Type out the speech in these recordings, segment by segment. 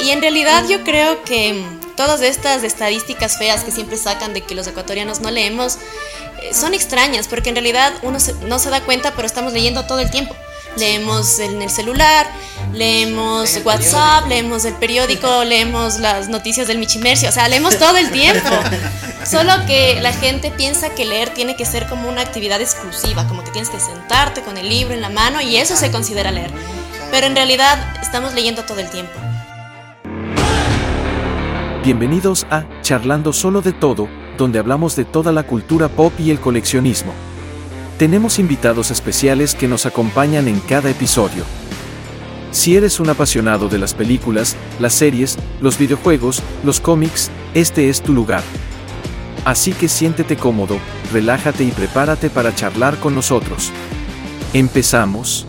Y en realidad yo creo que todas estas estadísticas feas que siempre sacan de que los ecuatorianos no leemos eh, son extrañas, porque en realidad uno no se da cuenta, pero estamos leyendo todo el tiempo. Leemos en el celular, leemos WhatsApp, leemos el periódico, leemos las noticias del Michimercio, o sea, leemos todo el tiempo. Solo que la gente piensa que leer tiene que ser como una actividad exclusiva, como que tienes que sentarte con el libro en la mano y eso se considera leer. Pero en realidad estamos leyendo todo el tiempo. Bienvenidos a Charlando Solo de Todo, donde hablamos de toda la cultura pop y el coleccionismo. Tenemos invitados especiales que nos acompañan en cada episodio. Si eres un apasionado de las películas, las series, los videojuegos, los cómics, este es tu lugar. Así que siéntete cómodo, relájate y prepárate para charlar con nosotros. Empezamos.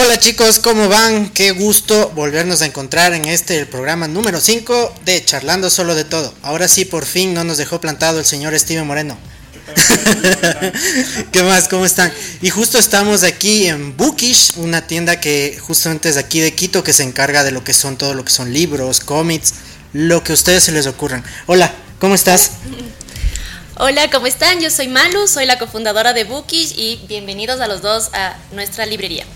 Hola chicos, ¿cómo van? Qué gusto volvernos a encontrar en este programa número 5 de Charlando Solo de Todo. Ahora sí, por fin no nos dejó plantado el señor Steven Moreno. ¿Qué más? ¿Cómo están? Y justo estamos aquí en Bookish, una tienda que justamente es aquí de Quito, que se encarga de lo que son todo lo que son libros, cómics, lo que a ustedes se les ocurran. Hola, ¿cómo estás? Hola, ¿cómo están? Yo soy Malu, soy la cofundadora de Bookish y bienvenidos a los dos a nuestra librería.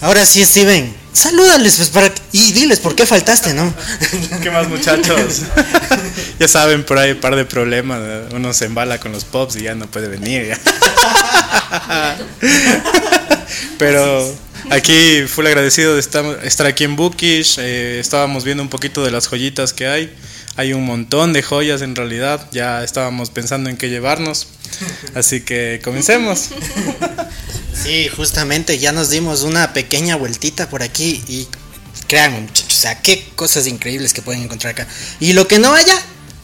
Ahora sí, Steven, salúdales pues para y diles por qué faltaste, ¿no? ¿Qué más muchachos? ya saben, por ahí un par de problemas, uno se embala con los pops y ya no puede venir. Pero aquí full agradecido de estar, aquí en Bookish, eh, estábamos viendo un poquito de las joyitas que hay. Hay un montón de joyas en realidad, ya estábamos pensando en qué llevarnos. Así que comencemos. Sí, justamente ya nos dimos una pequeña vueltita por aquí y créanme muchachos, o sea, qué cosas increíbles que pueden encontrar acá. Y lo que no haya,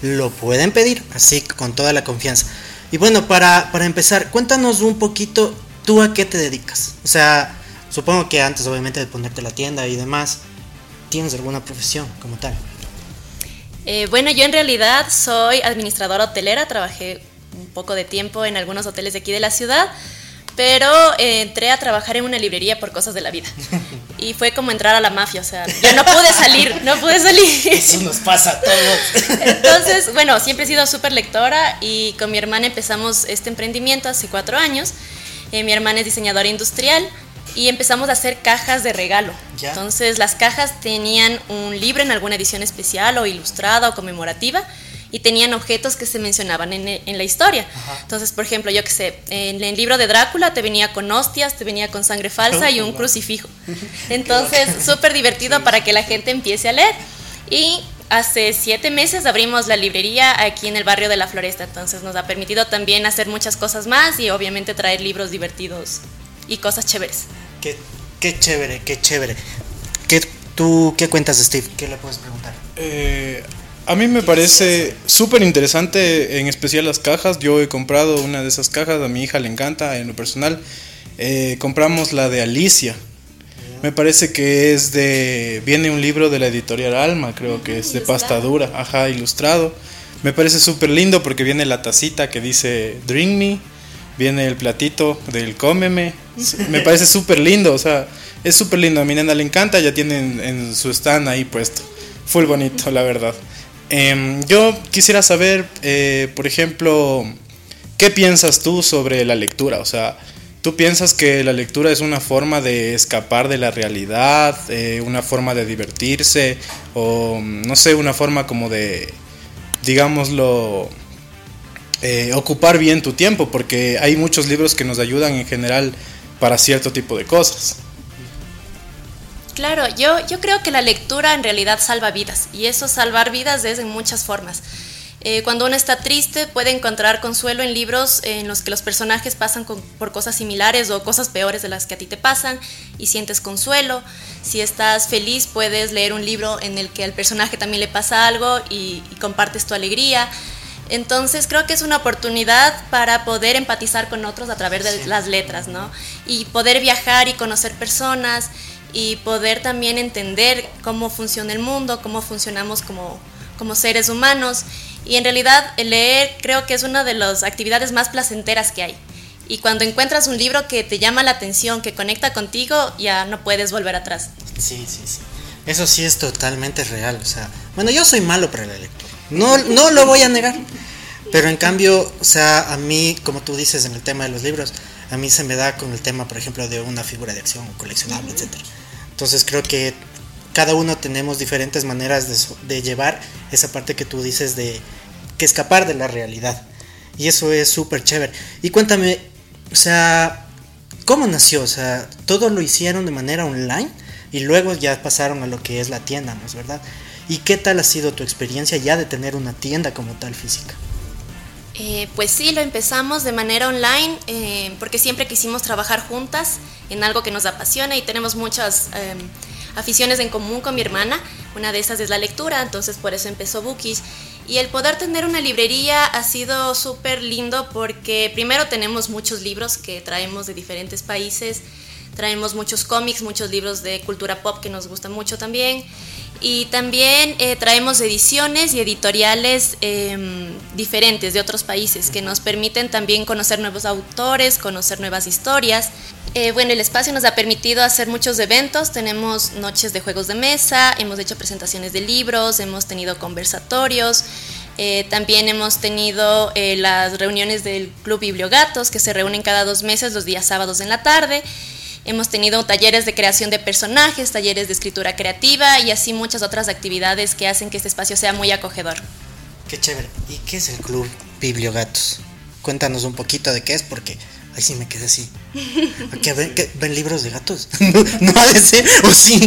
lo pueden pedir, así con toda la confianza. Y bueno, para, para empezar, cuéntanos un poquito tú a qué te dedicas. O sea, supongo que antes obviamente de ponerte la tienda y demás, ¿tienes alguna profesión como tal? Eh, bueno, yo en realidad soy administradora hotelera, trabajé un poco de tiempo en algunos hoteles de aquí de la ciudad pero eh, entré a trabajar en una librería por cosas de la vida. Y fue como entrar a la mafia, o sea, yo no pude salir, no pude salir. Eso nos pasa a todos. Entonces, bueno, siempre he sido súper lectora y con mi hermana empezamos este emprendimiento hace cuatro años. Eh, mi hermana es diseñadora industrial y empezamos a hacer cajas de regalo. Entonces, las cajas tenían un libro en alguna edición especial o ilustrada o conmemorativa y tenían objetos que se mencionaban en, la historia. Entonces, por ejemplo, yo que sé, en el libro de Drácula te venía con hostias, te venía con sangre falsa y un crucifijo. Entonces, súper divertido para que la gente empiece a leer. Y hace siete meses abrimos la librería aquí en el barrio de la Floresta, entonces nos ha permitido también hacer muchas cosas más y obviamente traer libros divertidos y cosas chéveres. Qué, qué chévere, qué chévere. ¿Qué, ¿Tú qué cuentas, Steve? ¿Qué le puedes preguntar? Eh, a mí me parece súper interesante, en especial las cajas. Yo he comprado una de esas cajas, a mi hija le encanta en lo personal. Eh, compramos la de Alicia. Me parece que es de. Viene un libro de la editorial Alma, creo que es de pasta dura, ajá, ilustrado. Me parece súper lindo porque viene la tacita que dice Drink Me, viene el platito del Cómeme. Me parece súper lindo, o sea, es súper lindo. A mi nena le encanta, ya tienen en su stand ahí puesto. Full bonito, la verdad. Em, yo quisiera saber, eh, por ejemplo, ¿qué piensas tú sobre la lectura? O sea, ¿tú piensas que la lectura es una forma de escapar de la realidad, eh, una forma de divertirse, o no sé, una forma como de, digámoslo, eh, ocupar bien tu tiempo? Porque hay muchos libros que nos ayudan en general para cierto tipo de cosas. Claro, yo, yo creo que la lectura en realidad salva vidas y eso salvar vidas es en muchas formas. Eh, cuando uno está triste puede encontrar consuelo en libros en los que los personajes pasan por cosas similares o cosas peores de las que a ti te pasan y sientes consuelo. Si estás feliz puedes leer un libro en el que al personaje también le pasa algo y, y compartes tu alegría. Entonces creo que es una oportunidad para poder empatizar con otros a través de las letras, ¿no? Y poder viajar y conocer personas y poder también entender cómo funciona el mundo, cómo funcionamos como, como seres humanos. Y en realidad leer creo que es una de las actividades más placenteras que hay. Y cuando encuentras un libro que te llama la atención, que conecta contigo, ya no puedes volver atrás. Sí, sí, sí. Eso sí es totalmente real. O sea, bueno, yo soy malo para la lectura. No, no lo voy a negar. Pero en cambio, o sea, a mí, como tú dices en el tema de los libros, a mí se me da con el tema, por ejemplo, de una figura de acción coleccionable, etc. Entonces creo que cada uno tenemos diferentes maneras de, llevar esa parte que tú dices de que escapar de la realidad. Y eso es súper chévere. Y cuéntame, o sea, ¿cómo nació? O sea, todo lo hicieron de manera online y luego ya pasaron a lo que es la tienda, ¿no es verdad? ¿Y qué tal ha sido tu experiencia ya de tener una tienda como tal física? Eh, pues sí, lo empezamos de manera online eh, porque siempre quisimos trabajar juntas en algo que nos apasiona y tenemos muchas em, aficiones en común con mi hermana. Una de esas es la lectura, entonces por eso empezó Bookies. Y el poder tener una librería ha sido súper lindo porque primero tenemos muchos libros que traemos de diferentes países, traemos muchos cómics, muchos libros de cultura pop que nos gustan mucho también. Y también eh, traemos ediciones y editoriales em, diferentes de otros países que nos permiten también conocer nuevos autores, conocer nuevas historias. Eh, bueno, el espacio nos ha permitido hacer muchos eventos, tenemos noches de juegos de mesa, hemos hecho presentaciones de libros, hemos tenido conversatorios, eh, también hemos tenido las reuniones del Club Bibliogatos que se reúnen cada dos meses los días sábados en la tarde Hemos tenido talleres de creación de personajes, talleres de escritura creativa y así muchas otras actividades que hacen que este espacio sea muy acogedor. Qué chévere. ¿Y qué es el Club Bibliogatos? Cuéntanos un poquito de qué es, porque ahí sí me quedé así. ¿Qué ven, ven libros de gatos? no, ha de ser, o sí.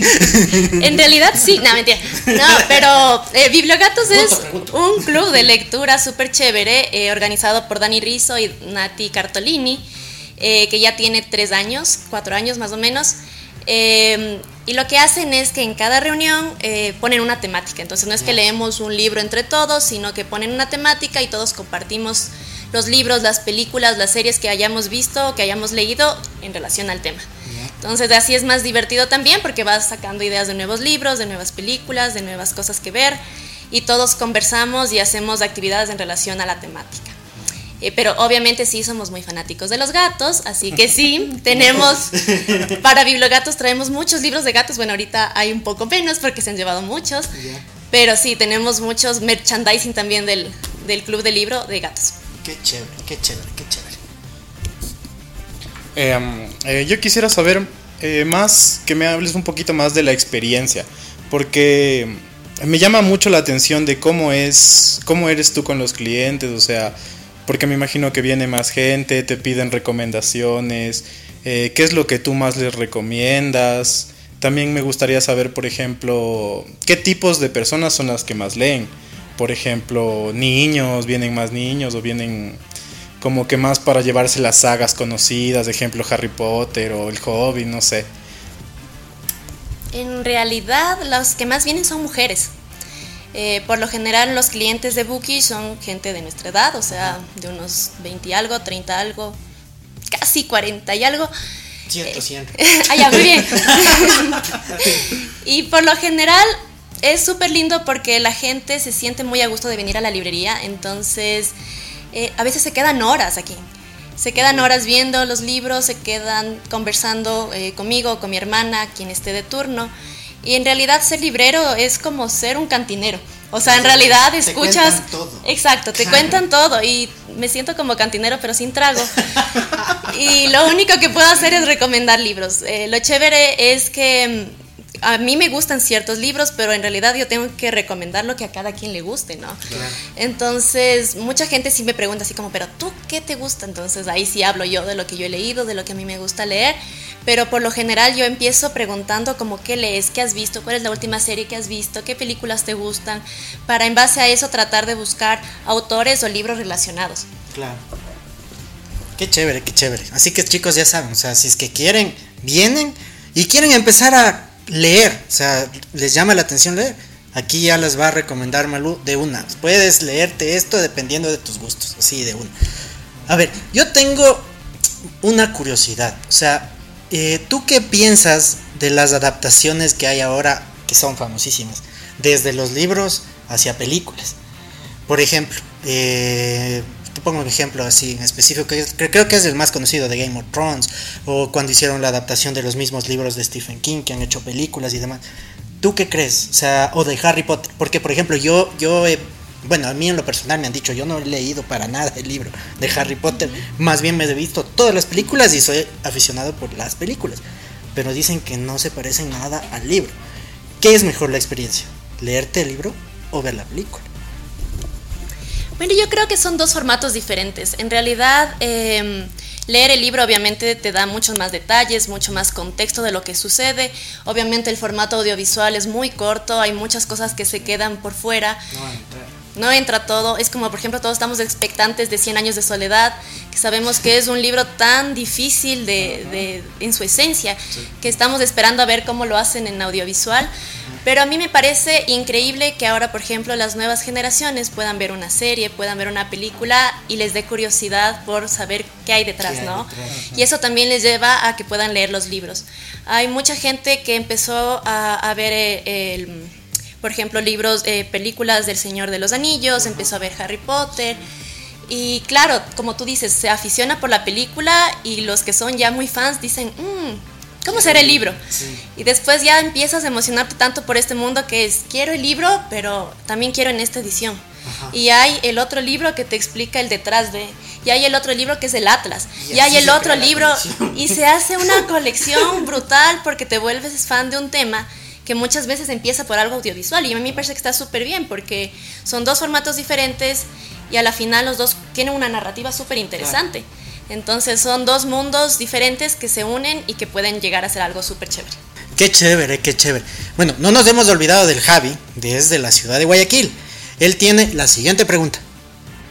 En realidad sí, no, mentira. No, pero eh, Bibliogatos es un club de lectura súper chévere, eh, organizado por Dani Rizzo y Nati Cartolini. Eh, que ya tiene tres años, cuatro años más o menos. Eh, y lo que hacen es que en cada reunión eh, ponen una temática. Entonces no es que leemos un libro entre todos, sino que ponen una temática y todos compartimos los libros, las películas, las series que hayamos visto o que hayamos leído en relación al tema. Entonces así es más divertido también porque vas sacando ideas de nuevos libros, de nuevas películas, de nuevas cosas que ver y todos conversamos y hacemos actividades en relación a la temática. Eh, pero obviamente sí somos muy fanáticos de los gatos, así que sí, tenemos, para Bibliogatos traemos muchos libros de gatos, bueno, ahorita hay un poco menos porque se han llevado muchos, pero sí, tenemos muchos merchandising también del, del Club de Libro de Gatos. Qué chévere, qué chévere, qué chévere. Em, eh, yo quisiera saber eh, más, que me hables un poquito más de la experiencia, porque me llama mucho la atención de cómo es, cómo eres tú con los clientes, o sea, porque me imagino que viene más gente, te piden recomendaciones, eh, qué es lo que tú más les recomiendas. También me gustaría saber, por ejemplo, qué tipos de personas son las que más leen. Por ejemplo, niños, vienen más niños o vienen como que más para llevarse las sagas conocidas, ejemplo Harry Potter o El Hobbit, no sé. En realidad, los que más vienen son mujeres. Eh, por lo general los clientes de Bookie son gente de nuestra edad, o sea, de unos 20 y algo, 30 algo, casi 40 y algo. Cierto, cierto. ah, muy bien. y por lo general es súper lindo porque la gente se siente muy a gusto de venir a la librería, entonces eh, a veces se quedan horas aquí. Se quedan horas viendo los libros, se quedan conversando eh, conmigo, con mi hermana, quien esté de turno. Y en realidad ser librero es como ser un cantinero. O sea, en realidad escuchas... Te todo. Exacto, te cuentan todo y me siento como cantinero pero sin trago. y lo único que puedo hacer es recomendar libros. Eh, lo chévere es que mm, a mí me gustan ciertos libros, pero en realidad yo tengo que recomendar lo que a cada quien le guste, ¿no? Entonces, mucha gente sí me pregunta así como, pero ¿tú qué te gusta? Entonces ahí sí hablo yo de lo que yo he leído, de lo que a mí me gusta leer pero por lo general yo empiezo preguntando como qué lees, qué has visto, cuál es la última serie que has visto, qué películas te gustan, para en base a eso tratar de buscar autores o libros relacionados. Claro. Qué chévere, qué chévere. Así que chicos ya saben, o sea, si es que quieren, vienen y quieren empezar a leer, o sea, les llama la atención leer, aquí ya les va a recomendar Malú de una. Puedes leerte esto dependiendo de tus gustos, así de una. A ver, yo tengo una curiosidad, o sea, eh, ¿Tú qué piensas de las adaptaciones que hay ahora, que son famosísimas, desde los libros hacia películas? Por ejemplo, eh, te pongo un ejemplo así en específico, que creo que es el más conocido de Game of Thrones, o cuando hicieron la adaptación de los mismos libros de Stephen King, que han hecho películas y demás. ¿Tú qué crees? O sea, o de Harry Potter, porque por ejemplo yo, yo bueno, a mí en lo personal me han dicho, yo no he leído para nada el libro de Harry Potter, más bien me he visto todas las películas y soy aficionado por las películas, pero dicen que no se parecen nada al libro. ¿Qué es mejor la experiencia? ¿Leerte el libro o ver la película? Bueno, yo creo que son dos formatos diferentes. En realidad, em, leer el libro obviamente te da muchos más detalles, mucho más contexto de lo que sucede. Obviamente el formato audiovisual es muy corto, hay muchas cosas que se quedan por fuera. No entra todo. Es como, por ejemplo, todos estamos expectantes de 100 años de soledad, que sabemos que es un libro tan difícil de, en su esencia, que estamos esperando a ver cómo lo hacen en audiovisual. Pero a mí me parece increíble que ahora, por ejemplo, las nuevas generaciones puedan ver una serie, puedan ver una película y les dé curiosidad por saber qué hay detrás, ¿no? Y eso también les lleva a que puedan leer los libros. Hay mucha gente que empezó a, ver eh, el, por ejemplo, libros, eh, películas del Señor de los Anillos, empezó a ver Harry Potter. Y claro, como tú dices, se aficiona por la película y los que son ya muy fans dicen, mmm, ¿cómo será el libro? Y después ya empiezas a emocionarte tanto por este mundo que es, quiero el libro, pero también quiero en esta edición. Y hay el otro libro que te explica el detrás de, y hay el otro libro que es el Atlas, y, hay el otro libro, y se hace una colección brutal porque te vuelves fan de un tema que muchas veces empieza por algo audiovisual y a mí me parece que está súper bien porque son dos formatos diferentes y a la final los dos tienen una narrativa súper interesante. Entonces son dos mundos diferentes que se unen y que pueden llegar a ser algo súper chévere. Qué chévere, qué chévere. Bueno, no nos hemos olvidado del Javi, desde la ciudad de Guayaquil. Él tiene la siguiente pregunta.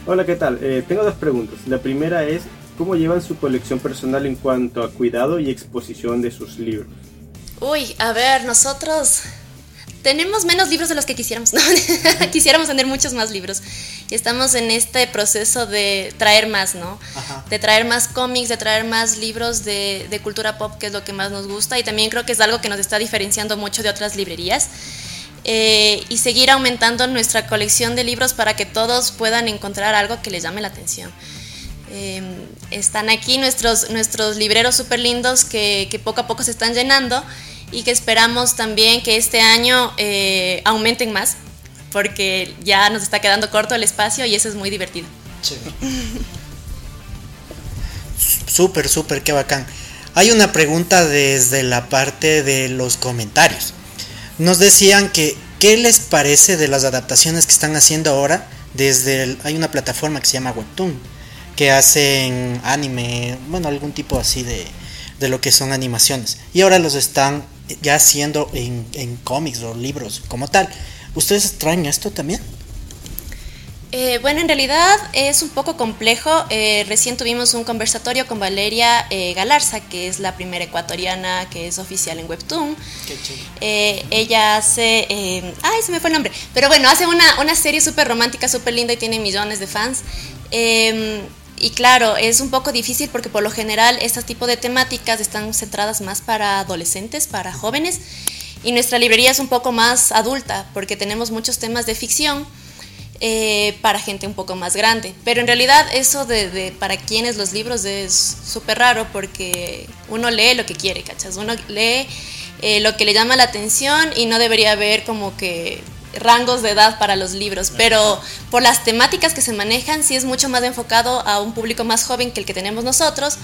Hola, ¿qué tal? Eh, tengo dos preguntas. La primera es, ¿cómo llevan su colección personal en cuanto a cuidado y exposición de sus libros? Uy, a ver, nosotros tenemos menos libros de los que quisiéramos. quisiéramos tener muchos más libros. Y estamos en este proceso de traer más, ¿no? De traer más cómics, de traer más libros de, cultura pop, que es lo que más nos gusta. Y también creo que es algo que nos está diferenciando mucho de otras librerías. Eh, y seguir aumentando nuestra colección de libros para que todos puedan encontrar algo que les llame la atención. Eh, están aquí nuestros, nuestros libreros súper lindos que, que poco a poco se están llenando y que esperamos también que este año eh, aumenten más, porque ya nos está quedando corto el espacio y eso es muy divertido. Súper, súper, qué bacán. Hay una pregunta desde la parte de los comentarios. Nos decían que, ¿qué les parece de las adaptaciones que están haciendo ahora? Desde hay una plataforma que se llama Webtoon, que hacen anime, bueno, algún tipo así de, de lo que son animaciones. Y ahora los están ya haciendo en, en cómics o libros como tal. ¿Ustedes extrañan esto también? Eh, bueno, en realidad es un poco complejo. Eh, recién tuvimos un conversatorio con Valeria eh, Galarza, que es la primera ecuatoriana que es oficial en Webtoon. Qué ella hace... ay, se me fue el nombre. Pero bueno, hace una, una serie súper romántica, súper linda y tiene millones de fans. Y claro, es un poco difícil porque por lo general este tipo de temáticas están centradas más para adolescentes, para jóvenes, y nuestra librería es un poco más adulta porque tenemos muchos temas de ficción eh, para gente un poco más grande. Pero en realidad eso de, para quienes los libros es súper raro porque uno lee lo que quiere, ¿cachas? Uno lee eh, lo que le llama la atención y no debería haber como que rangos de edad para los libros, pero por las temáticas que se manejan sí es mucho más enfocado a un público más joven que el que tenemos nosotros.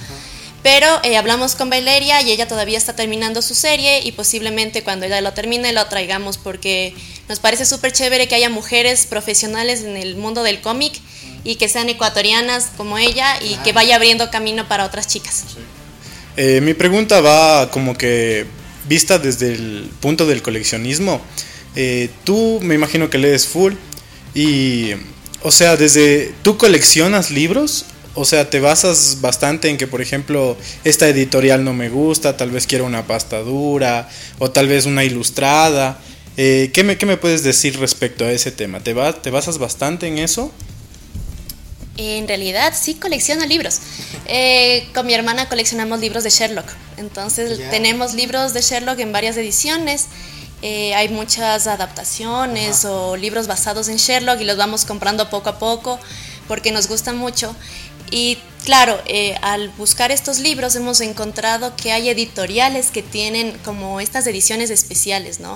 Pero eh, hablamos con Valeria y ella todavía está terminando su serie y posiblemente cuando ella lo termine lo traigamos porque nos parece súper chévere que haya mujeres profesionales en el mundo del cómic y que sean ecuatorianas como ella y que vaya abriendo camino para otras chicas. Eh, mi pregunta va como que vista desde el punto del coleccionismo. Eh, tú me imagino que lees full y, o sea, desde, ¿tú coleccionas libros? O sea, te basas bastante en que, por ejemplo, esta editorial no me gusta, tal vez quiero una pasta dura o tal vez una ilustrada. Eh, ¿qué, me, ¿Qué me puedes decir respecto a ese tema? ¿Te, va, ¿Te basas bastante en eso? En realidad sí colecciono libros. Eh, con mi hermana coleccionamos libros de Sherlock. Entonces tenemos libros de Sherlock en varias ediciones. Eh, hay muchas adaptaciones o libros basados en Sherlock y los vamos comprando poco a poco. porque nos gusta mucho. Y claro, eh, al buscar estos libros hemos encontrado que hay editoriales que tienen como estas ediciones especiales, ¿no?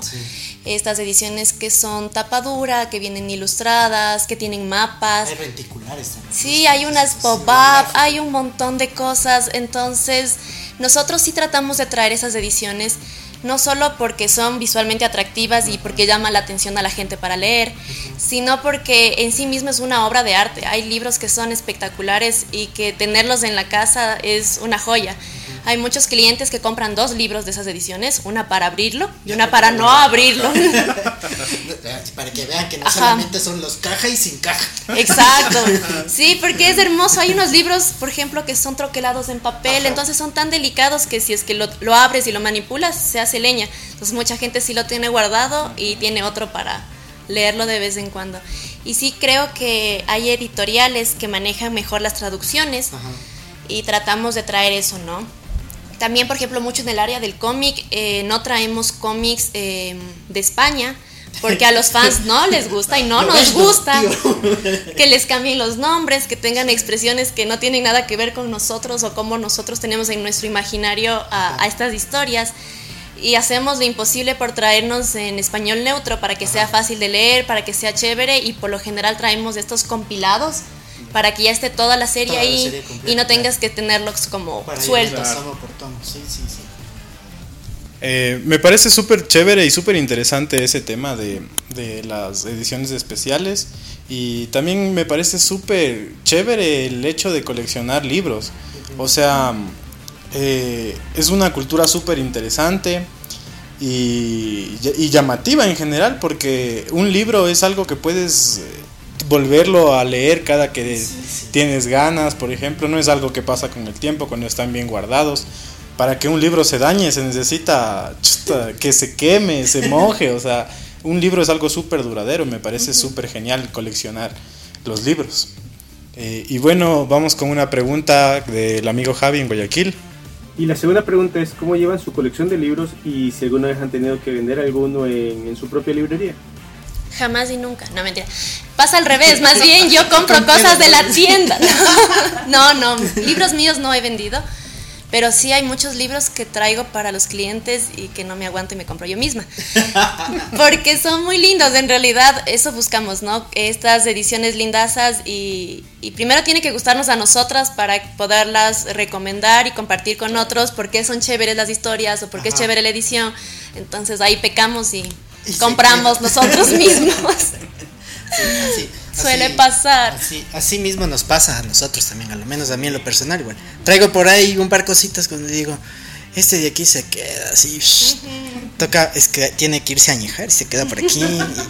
Estas ediciones que son tapadura, que vienen ilustradas, que tienen mapas. Hay reticulares también. Sí, hay unas pop-up, hay un montón de cosas. Entonces, nosotros sí tratamos de traer esas ediciones no solo porque son visualmente atractivas y porque llaman la atención a la gente para leer, sino porque en sí mismo es una obra de arte. Hay libros que son espectaculares y que tenerlos en la casa es una joya. Hay muchos clientes que compran dos libros de esas ediciones, una para abrirlo y una para no abrirlo. para que vean que no solamente son los caja y sin caja. Exacto. Sí, porque es hermoso. Hay unos libros, por ejemplo, que son troquelados en papel, entonces son tan delicados que si es que lo, lo abres y lo manipulas, se hace leña. Entonces mucha gente sí lo tiene guardado y tiene otro para leerlo de vez en cuando. Y sí creo que hay editoriales que manejan mejor las traducciones y tratamos de traer eso, ¿no? También, por ejemplo, mucho en el área del cómic, eh, no traemos cómics eh, de España, porque a los fans no les gusta y no nos gusta que les cambien los nombres, que tengan expresiones que no tienen nada que ver con nosotros o como nosotros tenemos en nuestro imaginario a, a estas historias. Y hacemos lo imposible por traernos en español neutro para que sea fácil de leer, para que sea chévere y por lo general traemos estos compilados para que ya esté toda la serie ahí y no tengas que tenerlos como sueltos. Eh, me parece súper chévere y súper interesante ese tema de, de, las ediciones especiales y también me parece súper chévere el hecho de coleccionar libros. O sea, eh, es una cultura súper interesante y, y, llamativa en general porque un libro es algo que puedes volverlo a leer cada que tienes ganas, por ejemplo, no es algo que pasa con el tiempo, cuando están bien guardados. Para que un libro se dañe se necesita que se queme, se moje, o sea, un libro es algo súper duradero, me parece súper genial coleccionar los libros. Eh, y bueno, vamos con una pregunta del amigo Javi en Guayaquil. Y la segunda pregunta es, ¿cómo llevan su colección de libros y si alguna vez han tenido que vender alguno en su propia librería? Jamás y nunca, no mentira. Pasa al revés, más bien yo compro cosas de la tienda. No, no, libros míos no he vendido, pero sí hay muchos libros que traigo para los clientes y que no me aguanto y me compro yo misma. Porque son muy lindos, en realidad eso buscamos, ¿no? Estas ediciones lindazas y, primero tiene que gustarnos a nosotras para poderlas recomendar y compartir con otros porque son chéveres las historias o porque es chévere la edición. Entonces ahí pecamos y compramos nosotros mismos. Suele pasar. Así, mismo nos pasa a nosotros también, a lo menos a mí en lo personal igual. Traigo por ahí un par cositas cuando digo, este de aquí se queda así. Toca, es que tiene que irse a añejar y se queda por aquí.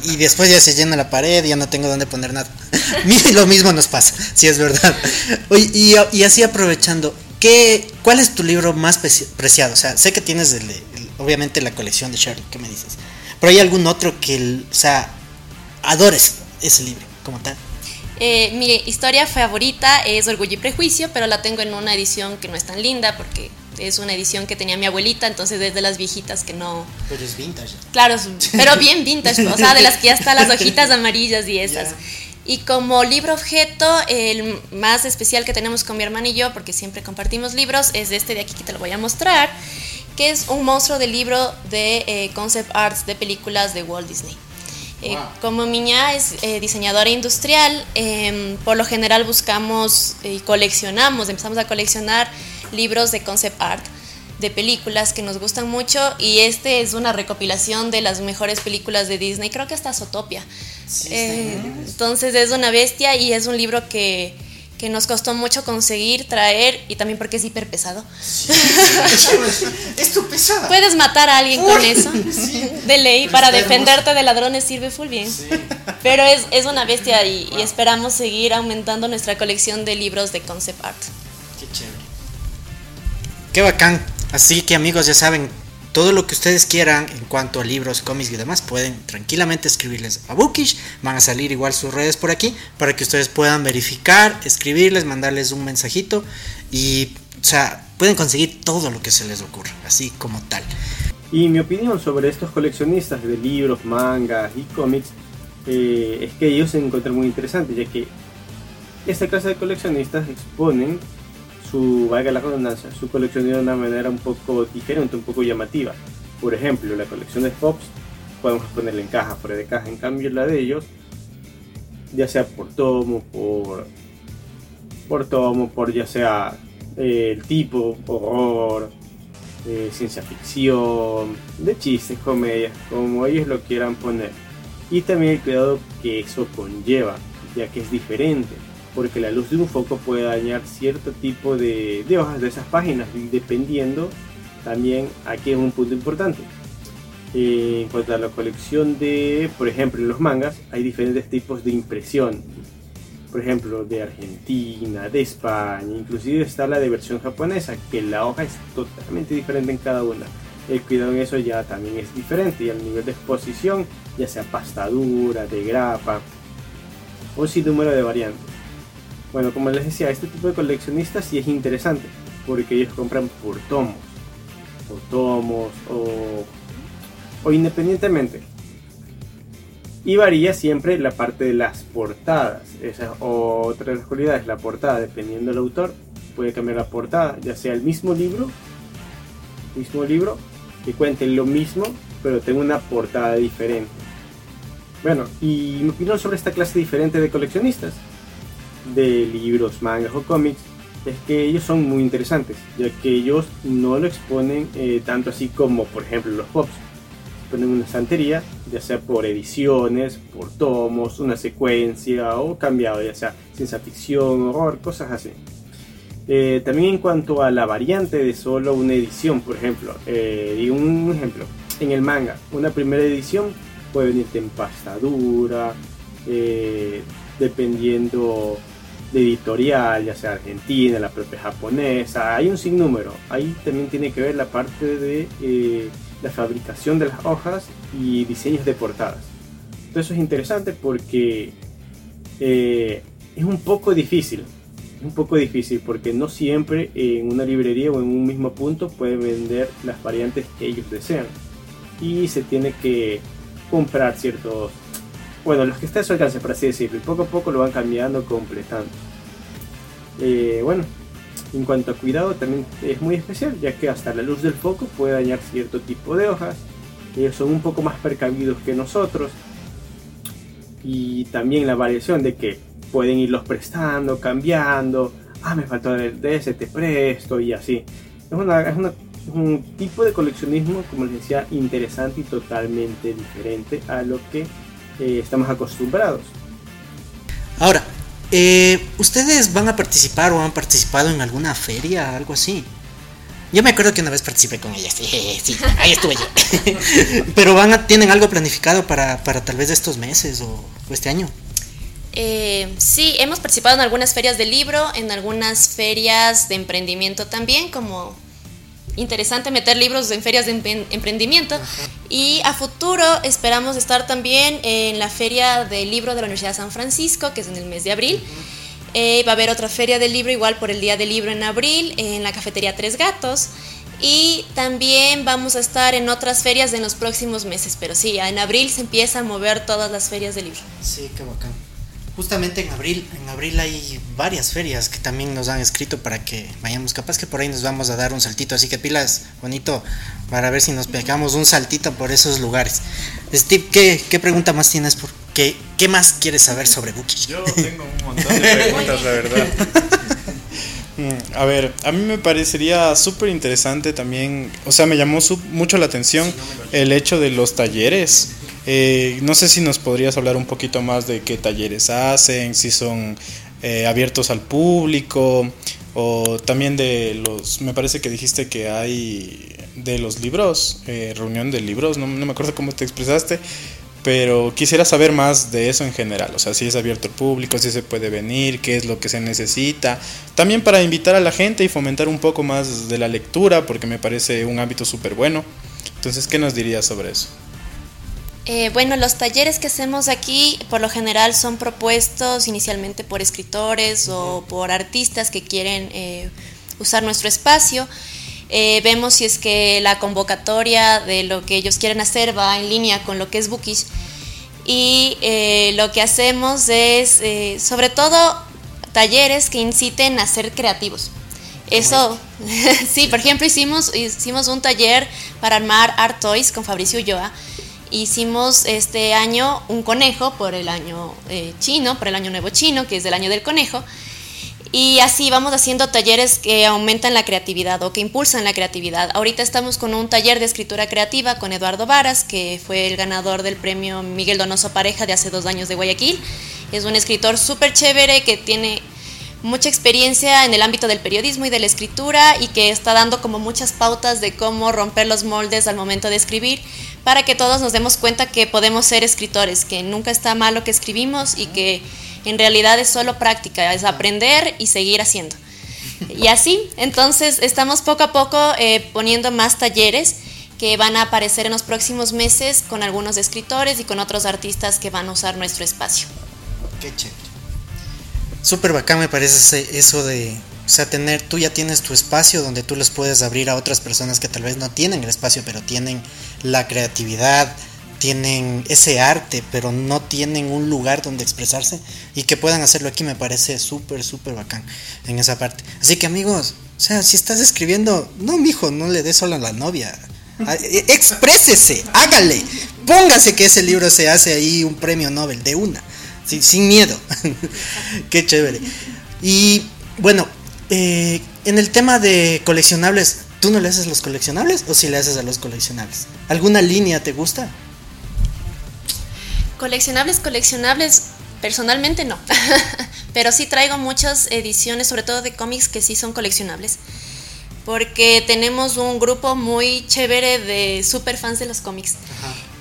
y, después ya se llena la pared y ya no tengo dónde poner nada. lo mismo nos pasa, si es verdad. y, y, así aprovechando, ¿qué, ¿cuál es tu libro más preciado? O sea, sé que tienes obviamente la colección de Sherlock, ¿qué me dices? Pero hay algún otro que, o sea, adores ese libro como tal. Eh, mi historia favorita es Orgullo y Prejuicio, pero la tengo en una edición que no es tan linda porque es una edición que tenía mi abuelita, entonces es de las viejitas que no... Pero es vintage. Claro, pero bien vintage, o sea, de las que ya están las hojitas amarillas y esas. Y como libro objeto, el más especial que tenemos con mi hermana y yo, porque siempre compartimos libros, es este de aquí que te lo voy a mostrar que es un monstruo de libro de eh, concept arts de películas de Walt Disney. Eh, como Miña es eh, diseñadora industrial, em, por lo general buscamos y coleccionamos, empezamos a coleccionar libros de concept art de películas que nos gustan mucho y este es una recopilación de las mejores películas de Disney, creo que hasta Zootopia. entonces es una bestia y es un libro que que nos costó mucho conseguir, traer y también porque es hiper pesado. es tu pesada. Puedes matar a alguien con eso. De ley, para defenderte de ladrones sirve full bien. Pero es, es, una bestia y, y, esperamos seguir aumentando nuestra colección de libros de concept art. Qué chévere. Qué bacán. Así que amigos, ya saben, todo lo que ustedes quieran en cuanto a libros, cómics y demás, pueden tranquilamente escribirles a Bookish. Van a salir igual sus redes por aquí para que ustedes puedan verificar, escribirles, mandarles un mensajito y, o sea, pueden conseguir todo lo que se les ocurra, así como tal. Y mi opinión sobre estos coleccionistas de libros, mangas y cómics eh, es que ellos se encuentran muy interesantes, ya que esta clase de coleccionistas exponen su, valga la redundancia, su colección de una manera un poco diferente, un poco llamativa. Por ejemplo, la colección de Fox podemos ponerla en caja, fuera de caja. En cambio, la de ellos, ya sea por tomo, por, por tomo, por ya sea eh, el tipo, horror, eh, ciencia ficción, de chistes, comedias, como ellos lo quieran poner. Y también el cuidado que eso conlleva, ya que es diferente porque la luz de un foco puede dañar cierto tipo de, hojas de esas páginas, dependiendo también aquí es un punto importante. Eh, en cuanto a la colección de, por ejemplo, en los mangas, hay diferentes tipos de impresión. Por ejemplo, de Argentina, de España, inclusive está la de versión japonesa, que la hoja es totalmente diferente en cada una. El cuidado en eso ya también es diferente y al nivel de exposición, ya sea pastadura, de grapa o sin número de variantes. Bueno, como les decía, este tipo de coleccionistas sí es interesante, porque ellos compran por tomos, por tomos, o, o independientemente. Y varía siempre la parte de las portadas. Esa es otra de las cualidades, la portada, dependiendo del autor, puede cambiar la portada, ya sea el mismo libro, mismo libro, que cuente lo mismo, pero tenga una portada diferente. Bueno, y mi opinión sobre esta clase diferente de coleccionistas de libros, mangas o cómics es que ellos son muy interesantes, ya que ellos no lo exponen eh, tanto así como, por ejemplo, los pops. Ponen una estantería, ya sea por ediciones, por tomos, una secuencia o cambiado, ya sea ciencia ficción, horror, cosas así. Eh, también en cuanto a la variante de solo una edición, por ejemplo, eh, un ejemplo, en el manga, una primera edición puede venirte en pastadura, dependiendo de editorial, ya sea argentina, la propia japonesa, hay un sinnúmero. Ahí también tiene que ver la parte de eh, la fabricación de las hojas y diseños de portadas. Entonces eso es interesante porque eh, es un poco difícil, es un poco difícil porque no siempre en una librería o en un mismo punto pueden vender las variantes que ellos desean y se tiene que comprar ciertos bueno, los que están a su alcance, por así decirlo, y poco a poco lo van cambiando, completando. Eh, bueno, en cuanto a cuidado, también es muy especial, ya que hasta la luz del foco puede dañar cierto tipo de hojas. Ellos son un poco más precavidos que nosotros. Y también la variación de que pueden irlos prestando, cambiando. Ah, me faltó de ese, te presto y así. Es un tipo de coleccionismo, como les decía, interesante y totalmente diferente a lo que eh, estamos acostumbrados. Ahora, eh, ¿ustedes van a participar o han participado en alguna feria, algo así? Yo me acuerdo que una vez participé con ella, sí, ahí estuve yo. Pero van a, ¿tienen algo planificado para, tal vez estos meses o, este año? Eh, sí, hemos participado en algunas ferias de libro, en algunas ferias de emprendimiento también, como interesante meter libros en ferias de emprendimiento. Y a futuro esperamos estar también en la feria del libro de la Universidad de San Francisco, que es en el mes de abril. Eh, va a haber otra feria del libro igual por el Día del Libro en abril en la cafetería Tres Gatos. Y también vamos a estar en otras ferias en los próximos meses. Pero sí, en abril se empieza a mover todas las ferias del libro. Sí, qué bacán justamente en abril, en abril hay varias ferias que también nos han escrito para que vayamos, capaz que por ahí nos vamos a dar un saltito, así que pilas, bonito, para ver si nos pegamos un saltito por esos lugares. Steve, ¿qué, pregunta más tienes? Por, qué, ¿Qué más quieres saber sobre Buki? Yo tengo un montón de preguntas, la verdad. Mm, a ver, a mí me parecería súper interesante también, o sea, me llamó mucho la atención el hecho de los talleres eh, no sé si nos podrías hablar un poquito más de qué talleres hacen, si son eh, abiertos al público o también de los, me parece que dijiste que hay de los libros, eh, reunión de libros, no, me acuerdo cómo te expresaste, pero quisiera saber más de eso en general, o sea, si es abierto al público, si se puede venir, qué es lo que se necesita, también para invitar a la gente y fomentar un poco más de la lectura, porque me parece un hábito súper bueno. Entonces, ¿qué nos dirías sobre eso? Eh, bueno, los talleres que hacemos aquí por lo general son propuestos inicialmente por escritores o por artistas que quieren eh, usar nuestro espacio. Eh, vemos si es que la convocatoria de lo que ellos quieren hacer va en línea con lo que es Bookish. Y lo que hacemos es, sobre todo, talleres que inciten a ser creativos. Eso, sí, por ejemplo, hicimos, hicimos un taller para armar art toys con Fabricio Ulloa. Hicimos este año un conejo por el año eh, chino, por el año nuevo chino, que es el año del conejo. Y así vamos haciendo talleres que aumentan la creatividad o que impulsan la creatividad. Ahorita estamos con un taller de escritura creativa con Eduardo Varas, que fue el ganador del premio Miguel Donoso Pareja de hace dos años de Guayaquil. Es un escritor súper chévere que tiene mucha experiencia en el ámbito del periodismo y de la escritura y que está dando como muchas pautas de cómo romper los moldes al momento de escribir para que todos nos demos cuenta que podemos ser escritores, que nunca está mal lo que escribimos y que en realidad es solo práctica, es aprender y seguir haciendo. Y así, entonces estamos poco a poco eh, poniendo más talleres que van a aparecer en los próximos meses con algunos escritores y con otros artistas que van a usar nuestro espacio. Qué chévere súper bacán me parece eso de, o sea, tener, tú ya tienes tu espacio donde tú les puedes abrir a otras personas que tal vez no tienen el espacio, pero tienen la creatividad, tienen ese arte, pero no tienen un lugar donde expresarse y que puedan hacerlo aquí me parece súper, súper bacán en esa parte. Así que amigos, o sea, si estás escribiendo, no, mijo, no le des solo a la novia. Ah, e, exprésese, hágale, póngase que ese libro se hace ahí un premio Nobel de una sin, miedo. Qué chévere. Y bueno, eh, en el tema de coleccionables, ¿tú no le haces los coleccionables o si le haces a los coleccionables? ¿Alguna línea te gusta? Coleccionables, coleccionables, personalmente no. Pero sí traigo muchas ediciones, sobre todo de cómics, que sí son coleccionables. Porque tenemos un grupo muy chévere de super fans de los cómics.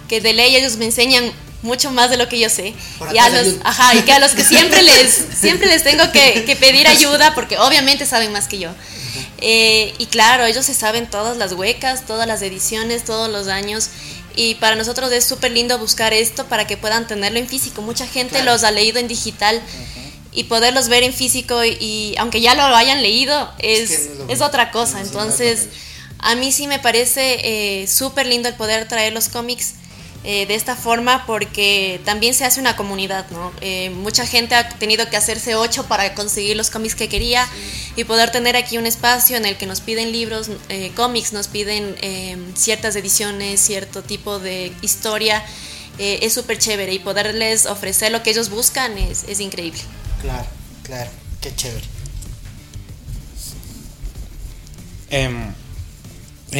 Que de ley ellos me enseñan mucho más de lo que yo sé. Y a, los, ajá, y que a los que siempre les, siempre les tengo que, pedir ayuda porque obviamente saben más que yo. Eh, y claro, ellos se saben todas las huecas, todas las ediciones, todos los años. Y para nosotros es súper lindo buscar esto para que puedan tenerlo en físico. Mucha gente los ha leído en digital y poderlos ver en físico y, aunque ya lo hayan leído es, es, otra cosa. Entonces, a mí sí me parece eh, súper lindo el poder traer los cómics eh, de esta forma porque también se hace una comunidad, ¿no? Eh, mucha gente ha tenido que hacerse ocho para conseguir los cómics que quería y poder tener aquí un espacio en el que nos piden libros, eh, cómics, nos piden ciertas ediciones, cierto tipo de historia, es súper chévere y poderles ofrecer lo que ellos buscan es, es increíble. Claro, claro, qué chévere. Em,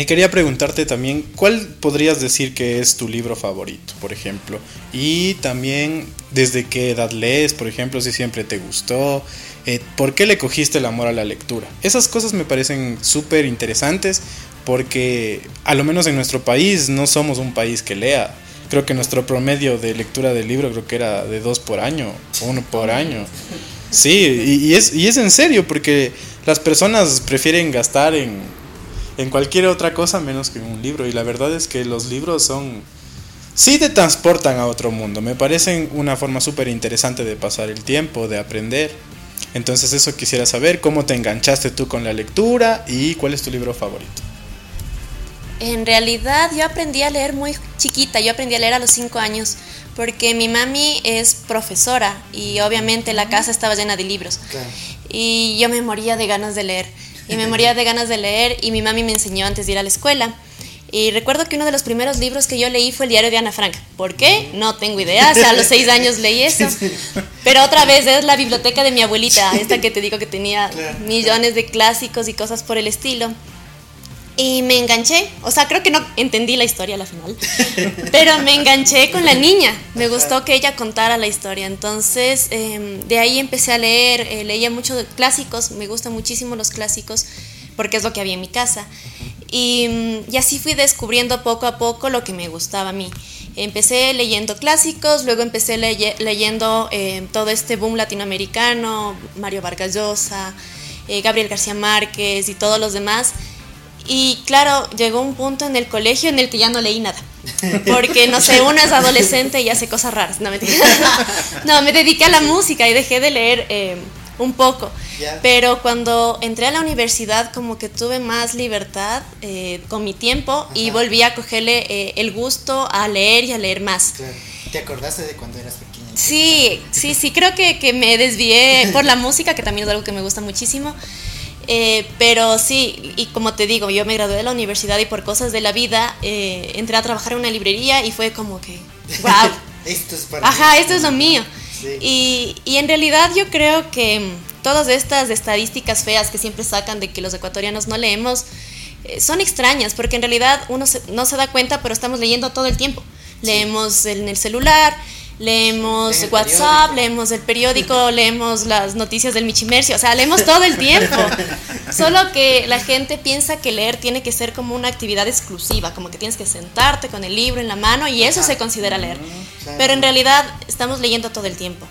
y quería preguntarte también, ¿cuál podrías decir que es tu libro favorito, por ejemplo? Y también, ¿desde qué edad lees, por ejemplo, si siempre te gustó? Eh, ¿Por qué le cogiste el amor a la lectura? Esas cosas me parecen súper interesantes porque, a lo menos en nuestro país, no somos un país que lea. Creo que nuestro promedio de lectura del libro creo que era de dos por año, uno por año. Sí, y es, y es en serio, porque las personas prefieren gastar en en cualquier otra cosa menos que en un libro. Y la verdad es que los libros son... Sí te transportan a otro mundo. Me parecen una forma súper interesante de pasar el tiempo, de aprender. Entonces eso quisiera saber, cómo te enganchaste tú con la lectura y cuál es tu libro favorito. En realidad yo aprendí a leer muy chiquita, yo aprendí a leer a los 5 años, porque mi mami es profesora y obviamente la casa estaba llena de libros. Y yo me moría de ganas de leer y me moría de ganas de leer y mi mami me enseñó antes de ir a la escuela. Y recuerdo que uno de los primeros libros que yo leí fue el diario de Ana Frank. ¿Por qué? No tengo idea. O sea, a los seis años leí eso. Pero otra vez es la biblioteca de mi abuelita, esta que te digo que tenía millones de clásicos y cosas por el estilo. Y me enganché, o sea, creo que no entendí la historia a la final, pero me enganché con la niña, me gustó que ella contara la historia, entonces em, de ahí empecé a leer, eh, leía muchos clásicos, me gustan muchísimo los clásicos porque es lo que había en mi casa. Y, mm, y, así fui descubriendo poco a poco lo que me gustaba a mí. Empecé leyendo clásicos, luego empecé leyendo em, todo este boom latinoamericano, Mario Vargas Llosa, eh, Gabriel García Márquez y todos los demás. Y claro, llegó un punto en el colegio en el que ya no leí nada. Porque, no sé, uno es adolescente y hace cosas raras. No, me, no, me dediqué a la música y dejé de leer eh, un poco. Pero cuando entré a la universidad, como que tuve más libertad eh, con mi tiempo y volví a cogerle eh, el gusto a leer y a leer más. ¿Te acordaste de cuando eras pequeña? Sí, sí, sí, creo que, que me desvié por la música, que también es algo que me gusta muchísimo. Eh, pero sí, y como te digo, yo me gradué de la universidad y por cosas de la vida eh, entré a trabajar en una librería y fue como que, wow. esto es para Ajá, esto es lo mío. Y, y, en realidad yo creo que todas estas estadísticas feas que siempre sacan de que los ecuatorianos no leemos eh, son extrañas, porque en realidad uno no se da cuenta, pero estamos leyendo todo el tiempo. Leemos en el celular, leemos WhatsApp, leemos el periódico, leemos las noticias del Michimercio, o sea, leemos todo el tiempo. Solo que la gente piensa que leer tiene que ser como una actividad exclusiva, como que tienes que sentarte con el libro en la mano y eso se considera leer. Pero en realidad estamos leyendo todo el tiempo.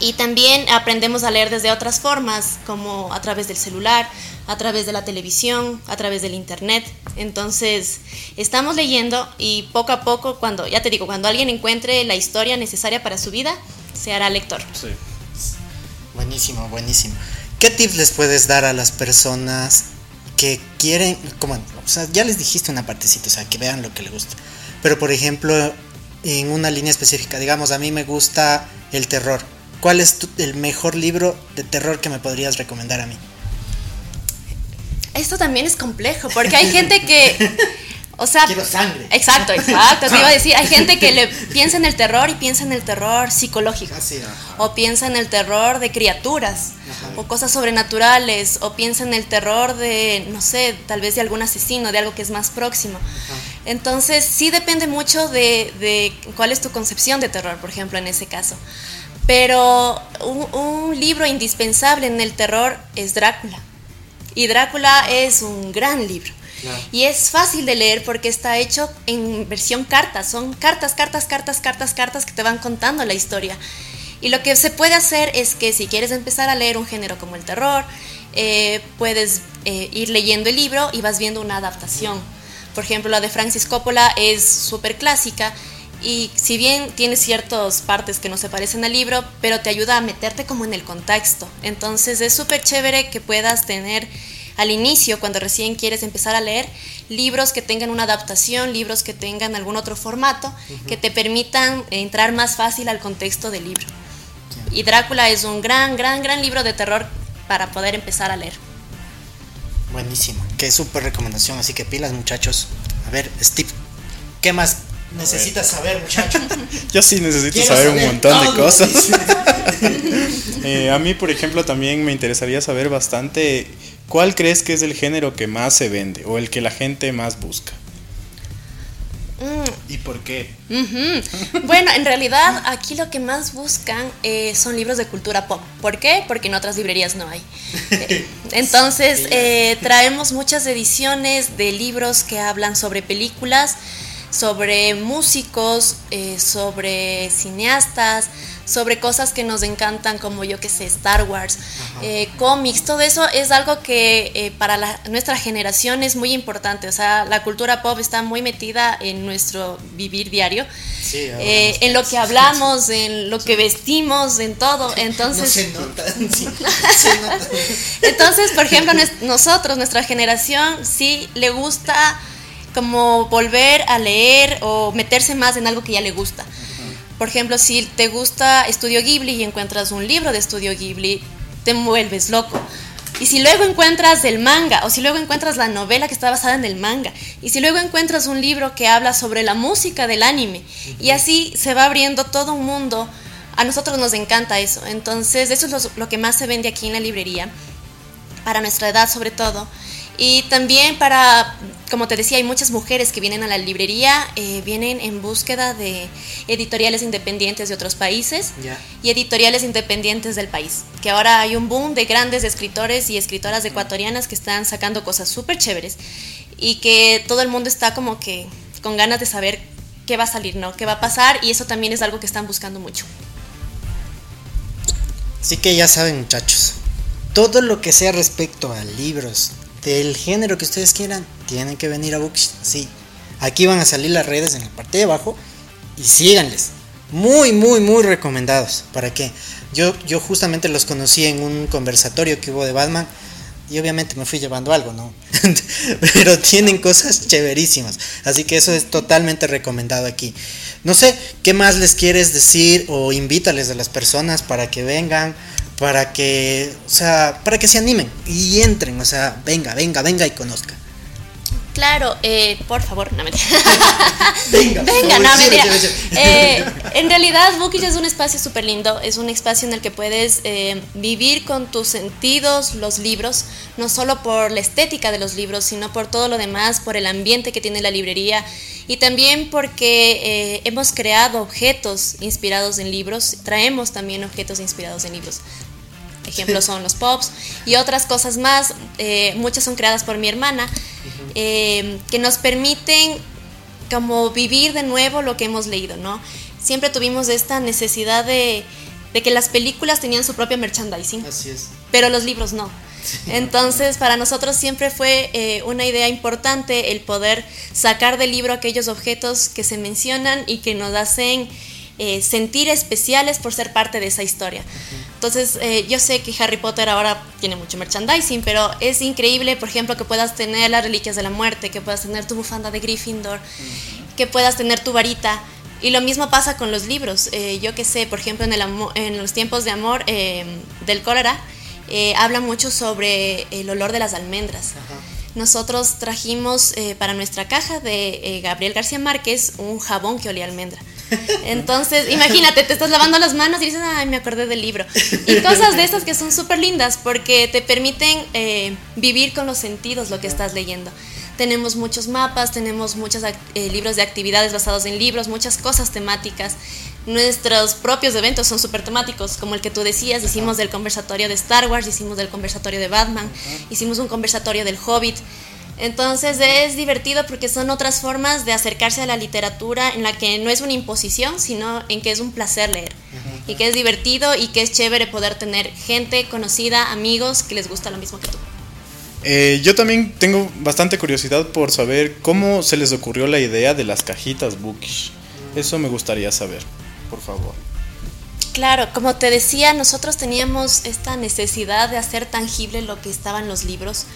Y también aprendemos a leer desde otras formas, como a través del celular, a través de la televisión, a través del internet. Entonces, estamos leyendo y poco a poco, cuando, ya te digo, cuando alguien encuentre la historia necesaria para su vida, se hará lector. Sí. Buenísimo, buenísimo. ¿Qué tips les puedes dar a las personas que quieren, como, o sea, ya les dijiste una partecita, o sea, que vean lo que les gusta. Pero por ejemplo, en una línea específica, digamos, a mí me gusta el terror. ¿Cuál es el mejor libro de terror que me podrías recomendar a mí? Esto también es complejo, porque hay gente que... O sea, quiero sangre. Exacto, exacto. Te iba a decir, hay gente que le piensa en el terror y piensa en el terror psicológico. o piensa en el terror de criaturas. O cosas sobrenaturales. O piensa en el terror de, no sé, tal vez de algún asesino, de algo que es más próximo. Entonces, sí depende mucho de, de, cuál es tu concepción de terror, por ejemplo, en ese caso. Pero un libro indispensable en el terror es Drácula. Y Drácula es un gran libro. Y es fácil de leer porque está hecho en versión cartas. Son cartas, cartas, cartas, cartas, cartas que te van contando la historia. Y lo que se puede hacer es que si quieres empezar a leer un género como el terror, eh, puedes eh, ir leyendo el libro y vas viendo una adaptación. Por ejemplo, la de Francis Coppola es súper clásica y si bien tiene ciertas partes que no se parecen al libro, pero te ayuda a meterte como en el contexto. Entonces es súper chévere que puedas tener al inicio, cuando recién quieres empezar a leer, libros que tengan una adaptación, libros que tengan algún otro formato, que te permitan entrar más fácil al contexto del libro. Y Drácula es un gran, gran, gran libro de terror para poder empezar a leer. Buenísimo, qué súper recomendación, así que pilas muchachos. A ver, Steve, ¿qué más necesitas saber, muchacho. Yo sí necesito saber, un montón de cosas. Eh, a mí, por ejemplo, también me interesaría saber bastante cuál crees que es el género que más se vende o el que la gente más busca. ¿Y por qué? Bueno, en realidad aquí lo que más buscan eh, son libros de cultura pop. ¿Por qué? Porque en otras librerías no hay. Eh, entonces, traemos muchas ediciones de libros que hablan sobre películas sobre músicos, eh, sobre cineastas, sobre cosas que nos encantan como yo que sé, Star Wars, eh, cómics, todo eso es algo que eh, para nuestra generación es muy importante, o sea, la cultura pop está muy metida en nuestro vivir diario, en lo que hablamos, en lo que vestimos, en todo, entonces... entonces, por ejemplo, nosotros, nuestra generación, sí le gusta como volver a leer o meterse más en algo que ya le gusta. Por ejemplo, si te gusta Estudio Ghibli y encuentras un libro de Estudio Ghibli, te vuelves loco. Y si luego encuentras el manga, o si luego encuentras la novela que está basada en el manga, y si luego encuentras un libro que habla sobre la música del anime, y así se va abriendo todo un mundo, a nosotros nos encanta eso. Entonces, eso es lo, que más se vende aquí en la librería, para nuestra edad sobre todo. Y también para, como te decía, hay muchas mujeres que vienen a la librería, eh, vienen en búsqueda de editoriales independientes de otros países y editoriales independientes del país. Que ahora hay un boom de grandes escritores y escritoras ecuatorianas que están sacando cosas súper chéveres y que todo el mundo está como que con ganas de saber qué va a salir, ¿no? ¿Qué va a pasar? Y eso también es algo que están buscando mucho. Así que ya saben, muchachos, todo lo que sea respecto a libros, del género que ustedes quieran, tienen que venir a Books. Sí, aquí van a salir las redes en la parte de abajo y síganles. Muy, muy, muy recomendados. ¿Para qué? Yo, yo justamente los conocí en un conversatorio que hubo de Batman y obviamente me fui llevando algo, ¿no? Pero tienen cosas chéverísimas. Así que eso es totalmente recomendado aquí. No sé, ¿qué más les quieres decir o invítales a las personas para que vengan, para que, o sea, para que se animen y entren, o sea, venga, venga, venga y conozca. Claro, eh, por favor, no me Venga, Venga, no me eh, En realidad, Bookish es un espacio súper lindo, es un espacio en el que puedes eh, vivir con tus sentidos los libros, no solo por la estética de los libros, sino por todo lo demás, por el ambiente que tiene la librería y también porque hemos creado objetos inspirados en libros, traemos también objetos inspirados en libros. Ejemplos son los pops y otras cosas más. Eh, muchas son creadas por mi hermana, eh, que nos permiten como vivir de nuevo lo que hemos leído, ¿no? Siempre tuvimos esta necesidad de, que las películas tenían su propio merchandising. Así es. Pero los libros no. Entonces, para nosotros siempre fue eh, una idea importante el poder sacar del libro aquellos objetos que se mencionan y que nos hacen sentir especiales por ser parte de esa historia. Entonces, eh, yo sé que Harry Potter ahora tiene mucho merchandising, pero es increíble, por ejemplo, que puedas tener las reliquias de la muerte, que puedas tener tu bufanda de Gryffindor, que puedas tener tu varita. Y lo mismo pasa con los libros. Eh, yo que sé, por ejemplo, en, el en los tiempos de amor eh, del cólera, habla mucho sobre el olor de las almendras. Nosotros trajimos para nuestra caja de Gabriel García Márquez un jabón que olía almendra. Entonces, imagínate, te estás lavando las manos y dices, ay, me acordé del libro. Y cosas de esas que son súper lindas porque te permiten eh, vivir con los sentidos lo que estás leyendo. Tenemos muchos mapas, tenemos muchos eh, libros de actividades basados en libros, muchas cosas temáticas. Nuestros propios eventos son súper temáticos, como el que tú decías, hicimos del conversatorio de Star Wars, hicimos del conversatorio de Batman, hicimos un conversatorio del Hobbit. Entonces es divertido porque son otras formas de acercarse a la literatura en la que no es una imposición, sino en que es un placer leer. Y que es divertido y que es chévere poder tener gente conocida, amigos que les gusta lo mismo que tú. Eh, yo también tengo bastante curiosidad por saber cómo se les ocurrió la idea de las cajitas Bookish. Eso me gustaría saber, por favor. Claro, como te decía, nosotros teníamos esta necesidad de hacer tangible lo que estaba en los libros.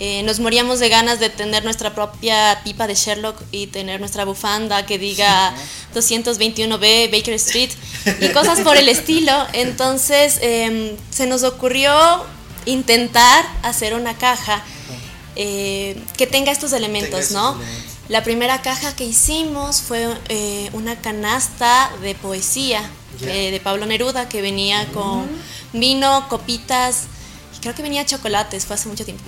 Eh, nos moríamos de ganas de tener nuestra propia pipa de Sherlock y tener nuestra bufanda que diga 221B Baker Street y cosas por el estilo. Entonces em, se nos ocurrió intentar hacer una caja eh, que tenga estos elementos, ¿no? La primera caja que hicimos fue eh, una canasta de poesía de Pablo Neruda, que venía con vino, copitas, creo que venía chocolates, fue hace mucho tiempo,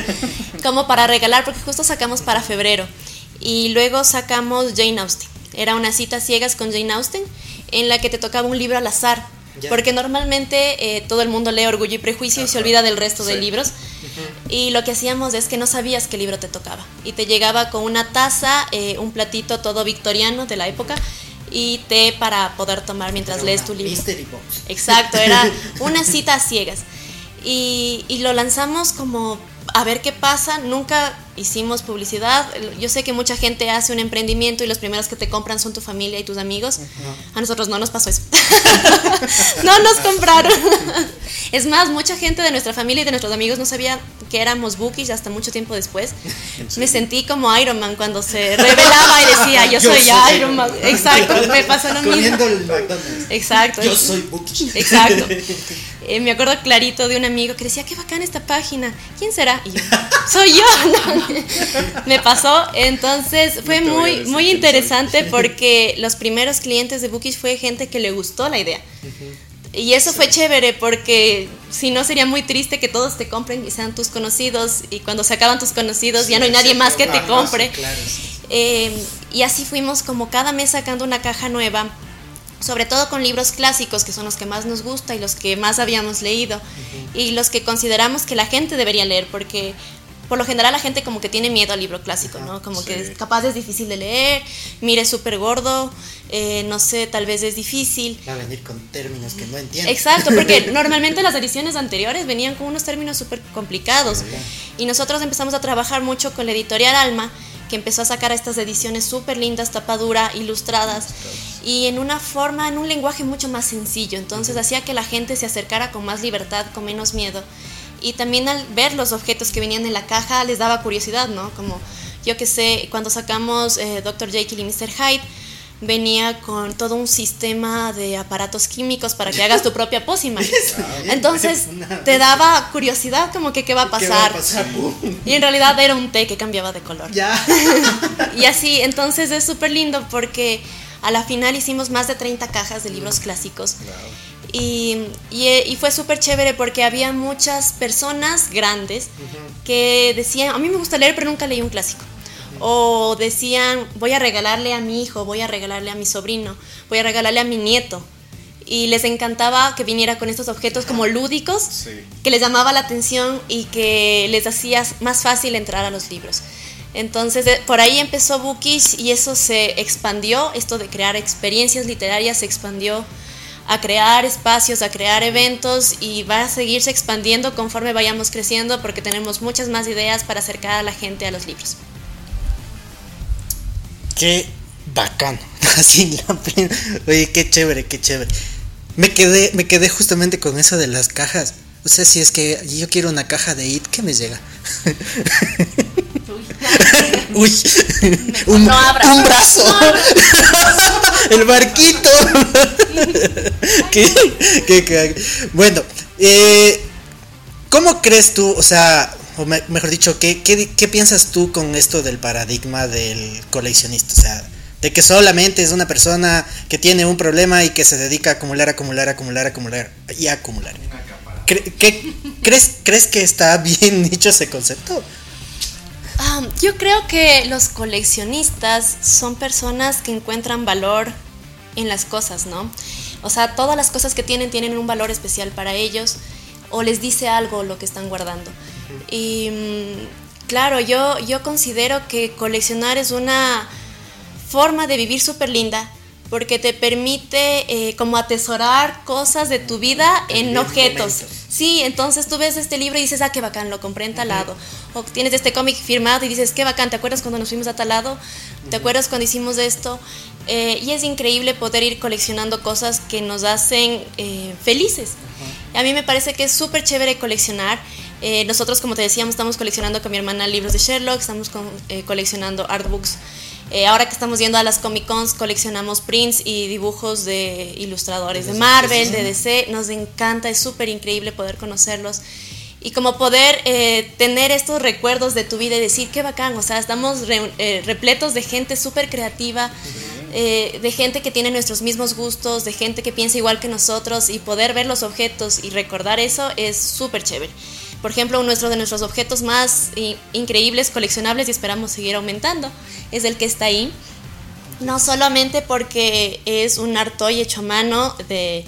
como para regalar, porque justo sacamos para febrero. Y luego sacamos Jane Austen. Era una cita ciegas con Jane Austen, en la que te tocaba un libro al azar. Porque normalmente eh, todo el mundo lee Orgullo y Prejuicio y se olvida del resto de libros. Y lo que hacíamos es que no sabías qué libro te tocaba. Y te llegaba con una taza, eh, un platito todo victoriano de la época y té para poder tomar mientras lees tu libro. Exacto, era una cita a ciegas. Y, y lo lanzamos como a ver qué pasa. Nunca hicimos publicidad. Yo sé que mucha gente hace un emprendimiento y los primeros que te compran son tu familia y tus amigos. A nosotros no nos pasó eso. no nos compraron. es más, mucha gente de nuestra familia y de nuestros amigos no sabía que éramos bookies hasta mucho tiempo después. Me sentí como Iron Man cuando se revelaba y decía, yo, soy, Iron Man. Exacto, me pasó lo mismo. Exacto. Yo soy bookie. Exacto. Eh, me acuerdo clarito de un amigo que decía, qué bacán esta página. ¿Quién será? Y yo, soy yo. me pasó. Entonces fue muy, muy interesante porque los primeros clientes de Bookies fue gente que le gustó la idea. Y eso fue chévere porque si no sería muy triste que todos te compren y sean tus conocidos y cuando se acaban tus conocidos ya no hay nadie más que te compre. Eh, y así fuimos como cada mes sacando una caja nueva, sobre todo con libros clásicos que son los que más nos gusta y los que más habíamos leído y los que consideramos que la gente debería leer porque por lo general la gente como que tiene miedo al libro clásico, ¿no? Como que es capaz es difícil de leer, mire súper gordo, eh, no sé, tal vez es difícil. Va a venir con términos que no entiendo. Exacto, porque normalmente las ediciones anteriores venían con unos términos súper complicados. Y nosotros empezamos a trabajar mucho con la editorial Alma, que empezó a sacar estas ediciones súper lindas, tapadura, ilustradas, y en una forma, en un lenguaje mucho más sencillo. Entonces hacía que la gente se acercara con más libertad, con menos miedo y también al ver los objetos que venían en la caja les daba curiosidad, ¿no? Como yo que sé, cuando sacamos eh, Dr. Jekyll y Mr. Hyde, venía con todo un sistema de aparatos químicos para que hagas tu propia pócima. Entonces te daba curiosidad como que qué va a pasar. Y en realidad era un té que cambiaba de color. y así, entonces es súper lindo porque a la final hicimos más de 30 cajas de libros clásicos. Y, y, fue súper chévere porque había muchas personas grandes que decían, a mí me gusta leer pero nunca leí un clásico o decían, voy a regalarle a mi hijo, voy a regalarle a mi sobrino, voy a regalarle a mi nieto. Y les encantaba que viniera con estos objetos como lúdicos, que les llamaba la atención y que les hacía más fácil entrar a los libros. Entonces, por ahí empezó Bookish y eso se expandió, esto de crear experiencias literarias se expandió a crear espacios, a crear eventos y va a seguirse expandiendo conforme vayamos creciendo porque tenemos muchas más ideas para acercar a la gente a los libros. Qué bacano. Así la Oye, qué chévere, qué chévere. Me quedé, me quedé justamente con eso de las cajas. O sea, si es que yo quiero una caja de IT, ¿qué me llega? Uy, un, un brazo. El barquito. ¿Qué, qué, bueno, eh, ¿cómo crees tú? O sea, o mejor dicho, ¿qué, ¿qué, piensas tú con esto del paradigma del coleccionista? O sea, de que solamente es una persona que tiene un problema y que se dedica a acumular, acumular, acumular, acumular y acumular. ¿Qué, crees, ¿Crees que está bien dicho ese concepto? Yo creo que los coleccionistas son personas que encuentran valor en las cosas, ¿no? O sea, todas las cosas que tienen tienen un valor especial para ellos o les dice algo lo que están guardando. Y mm, claro, yo, yo considero que coleccionar es una forma de vivir súper linda porque te permite eh, como atesorar cosas de tu vida en objetos. Sí, entonces tú ves este libro y dices, ah, qué bacán, lo compré en tal lado. O tienes este cómic firmado y dices, qué bacán, ¿te acuerdas cuando nos fuimos a tal lado? ¿Te acuerdas cuando hicimos esto? Eh, y es increíble poder ir coleccionando cosas que nos hacen eh, felices. A mí me parece que es súper chévere coleccionar. Eh, nosotros, como te decíamos, estamos coleccionando con mi hermana libros de Sherlock, estamos eh, coleccionando artbooks. Ahora que estamos yendo a las Comic Cons, coleccionamos prints y dibujos de ilustradores de Marvel, de DC. Nos encanta, es súper increíble poder conocerlos. Y como poder tener estos recuerdos de tu vida y decir, qué bacán, o sea, estamos repletos de gente súper creativa. de gente que tiene nuestros mismos gustos, de gente que piensa igual que nosotros y poder ver los objetos y recordar eso es súper chévere. Por ejemplo, nuestro de nuestros objetos más increíbles, coleccionables y esperamos seguir aumentando, es el que está ahí. No solamente porque es un artoy hecho a mano de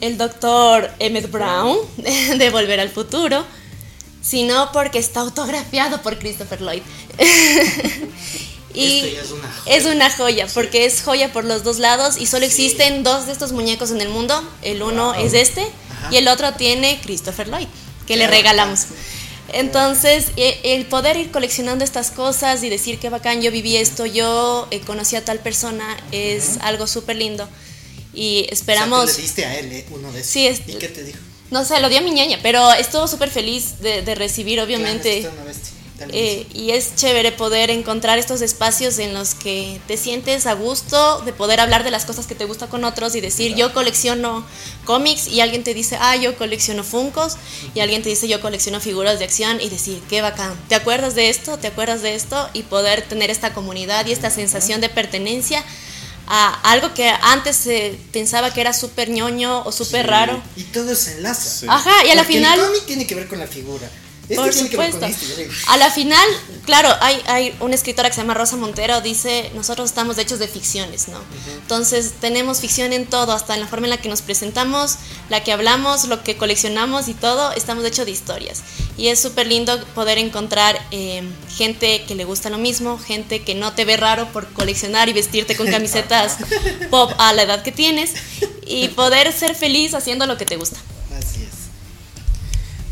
el doctor Emmett Brown de Volver al Futuro, sino porque está autografiado por Christopher Lloyd. y es una, es una joya, porque es joya por los dos lados y solo existen dos de estos muñecos en el mundo. El uno es este y el otro tiene Christopher Lloyd que le regalamos. Entonces, e, el poder ir coleccionando estas cosas y decir que bacán, yo viví esto, yo eh, conocí a tal persona, es algo súper lindo. Y esperamos... le diste a él eh, uno de esos. Sí, ¿Y qué te dijo? No sé, lo dio a mi ñaña, pero estuvo súper feliz de, recibir, obviamente. Eh, y es chévere poder encontrar estos espacios en los que te sientes a gusto de poder hablar de las cosas que te gusta con otros y decir yo colecciono cómics y alguien te dice ah yo colecciono funcos y alguien te dice yo colecciono figuras de acción y decir qué bacán te acuerdas de esto te acuerdas de esto y poder tener esta comunidad y esta sensación de pertenencia a algo que antes se pensaba que era súper ñoño o súper raro. Y todo se enlaza. Ajá y a la final el cómic tiene que ver con la figura por supuesto. A la final, claro, hay, hay una escritora que se llama Rosa Montero, dice, nosotros estamos hechos de ficciones, ¿no? Entonces tenemos ficción en todo, hasta en la forma en la que nos presentamos, la que hablamos, lo que coleccionamos y todo, estamos hechos de historias. Y es súper lindo poder encontrar eh, gente que le gusta lo mismo, gente que no te ve raro por coleccionar y vestirte con camisetas pop a la edad que tienes y poder ser feliz haciendo lo que te gusta.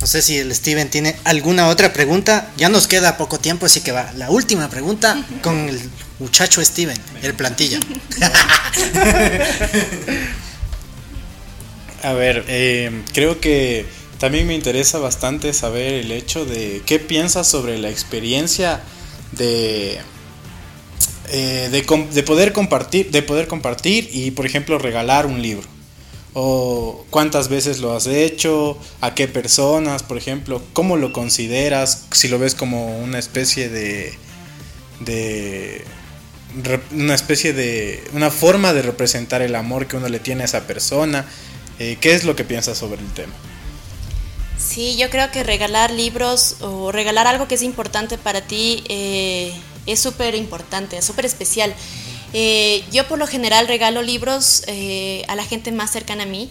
No sé si el Steven tiene alguna otra pregunta. Ya nos queda poco tiempo, así que va. La última pregunta con el muchacho Steven, el plantilla. A ver, eh, creo que también me interesa bastante saber el hecho de qué piensas sobre la experiencia de eh, de, poder compartir, de poder compartir y, por ejemplo, regalar un libro. O cuántas veces lo has hecho, a qué personas, por ejemplo, cómo lo consideras, si lo ves como una especie de, de una especie de una forma de representar el amor que uno le tiene a esa persona. Eh, ¿Qué es lo que piensas sobre el tema? Sí, yo creo que regalar libros o regalar algo que es importante para ti eh, es súper importante, es súper especial. Eh, yo por lo general regalo libros eh, a la gente más cercana a mí,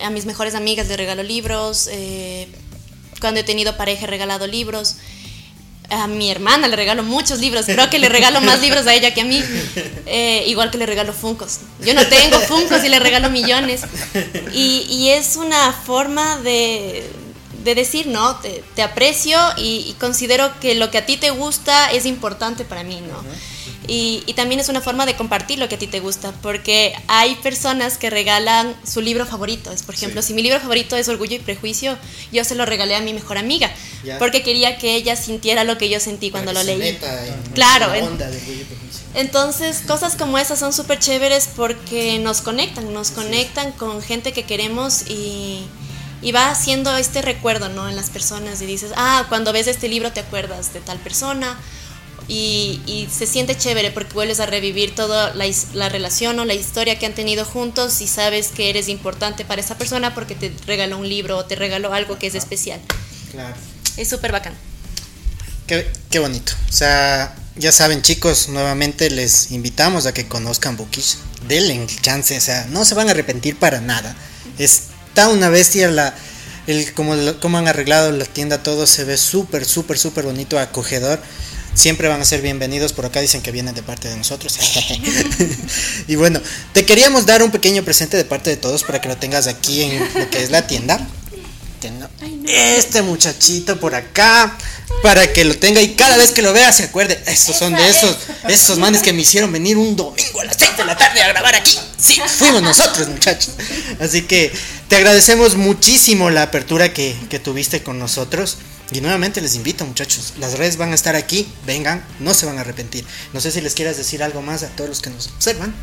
a mis mejores amigas le regalo libros, cuando he tenido pareja he regalado libros, a mi hermana le regalo muchos libros, creo que le regalo más libros a ella que a mí, igual que le regalo funcos. Yo no tengo funcos y le regalo millones. y es una forma de decir, no, te, aprecio y, considero que lo que a ti te gusta es importante para mí, ¿no? Y, también es una forma de compartir lo que a ti te gusta, porque hay personas que regalan su libro favorito. Es, por ejemplo, si mi libro favorito es Orgullo y Prejuicio, yo se lo regalé a mi mejor amiga, porque quería que ella sintiera lo que yo sentí cuando lo leí. claro. entonces, cosas como esas son súper chéveres porque nos conectan, nos conectan con gente que queremos y y va haciendo este recuerdo, ¿no? En las personas y dices, ah, cuando ves este libro te acuerdas de tal persona y, se siente chévere porque vuelves a revivir toda la, la, relación o la historia que han tenido juntos y sabes que eres importante para esa persona porque te regaló un libro o te regaló algo que es especial. Claro. Es súper bacán. Qué, qué, bonito. O sea, ya saben chicos, nuevamente les invitamos a que conozcan Bookish. Denle chance, o sea, no se van a arrepentir para nada. Es está una bestia la el como, como han arreglado la tienda todo se ve súper súper súper bonito acogedor siempre van a ser bienvenidos por acá dicen que vienen de parte de nosotros y bueno te queríamos dar un pequeño presente de parte de todos para que lo tengas aquí en lo que es la tienda este muchachito por acá para que lo tenga y cada vez que lo vea se acuerde. Estos son de esos, esos manes que me hicieron venir un domingo a las 6 de la tarde a grabar aquí. Sí, fuimos nosotros, muchachos. Así que te agradecemos muchísimo la apertura que, que tuviste con nosotros. Y nuevamente les invito, muchachos. Las redes van a estar aquí. Vengan, no se van a arrepentir. No sé si les quieras decir algo más a todos los que nos observan.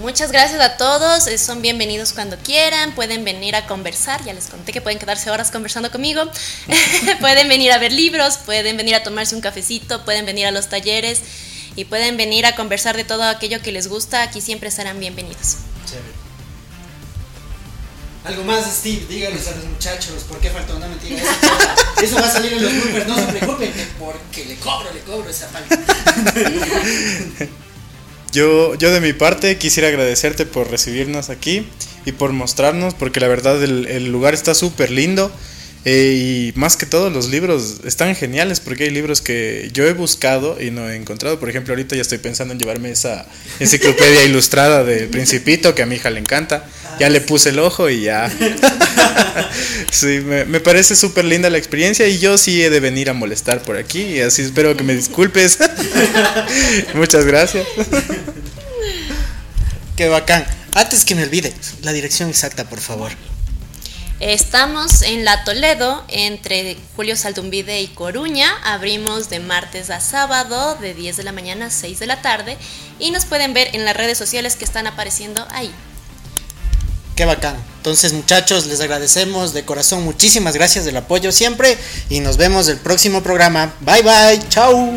Muchas gracias a todos, eh, son bienvenidos cuando quieran, pueden venir a conversar, ya les conté que pueden quedarse horas conversando conmigo, pueden venir a ver libros, pueden venir a tomarse un cafecito, pueden venir a los talleres y pueden venir a conversar de todo aquello que les gusta, aquí siempre serán bienvenidos. Algo más, Steve, díganos a los muchachos, ¿por qué faltó una mentira? Eso va a salir en los bloopers, no se preocupen, porque le cobro, le cobro esa falta. Yo, yo de mi parte quisiera agradecerte por recibirnos aquí y por mostrarnos, porque la verdad el, el lugar está súper lindo. Eh, y más que todo los libros están geniales porque hay libros que yo he buscado y no he encontrado. Por ejemplo, ahorita ya estoy pensando en llevarme esa enciclopedia ilustrada del Principito que a mi hija le encanta. Ya le puse el ojo y ya. sí, me, me parece súper linda la experiencia y yo sí he de venir a molestar por aquí. Y así espero que me disculpes. Muchas gracias. Qué bacán. Antes que me olvide, la dirección exacta, por favor. Estamos en La Toledo, entre Julio Saldumbide y Coruña. Abrimos de martes a sábado, de 10 de la mañana a 6 de la tarde. Y nos pueden ver en las redes sociales que están apareciendo ahí. Qué bacán. Entonces, muchachos, les agradecemos de corazón. Muchísimas gracias del apoyo siempre. Y nos vemos el próximo programa. Bye bye. Chao.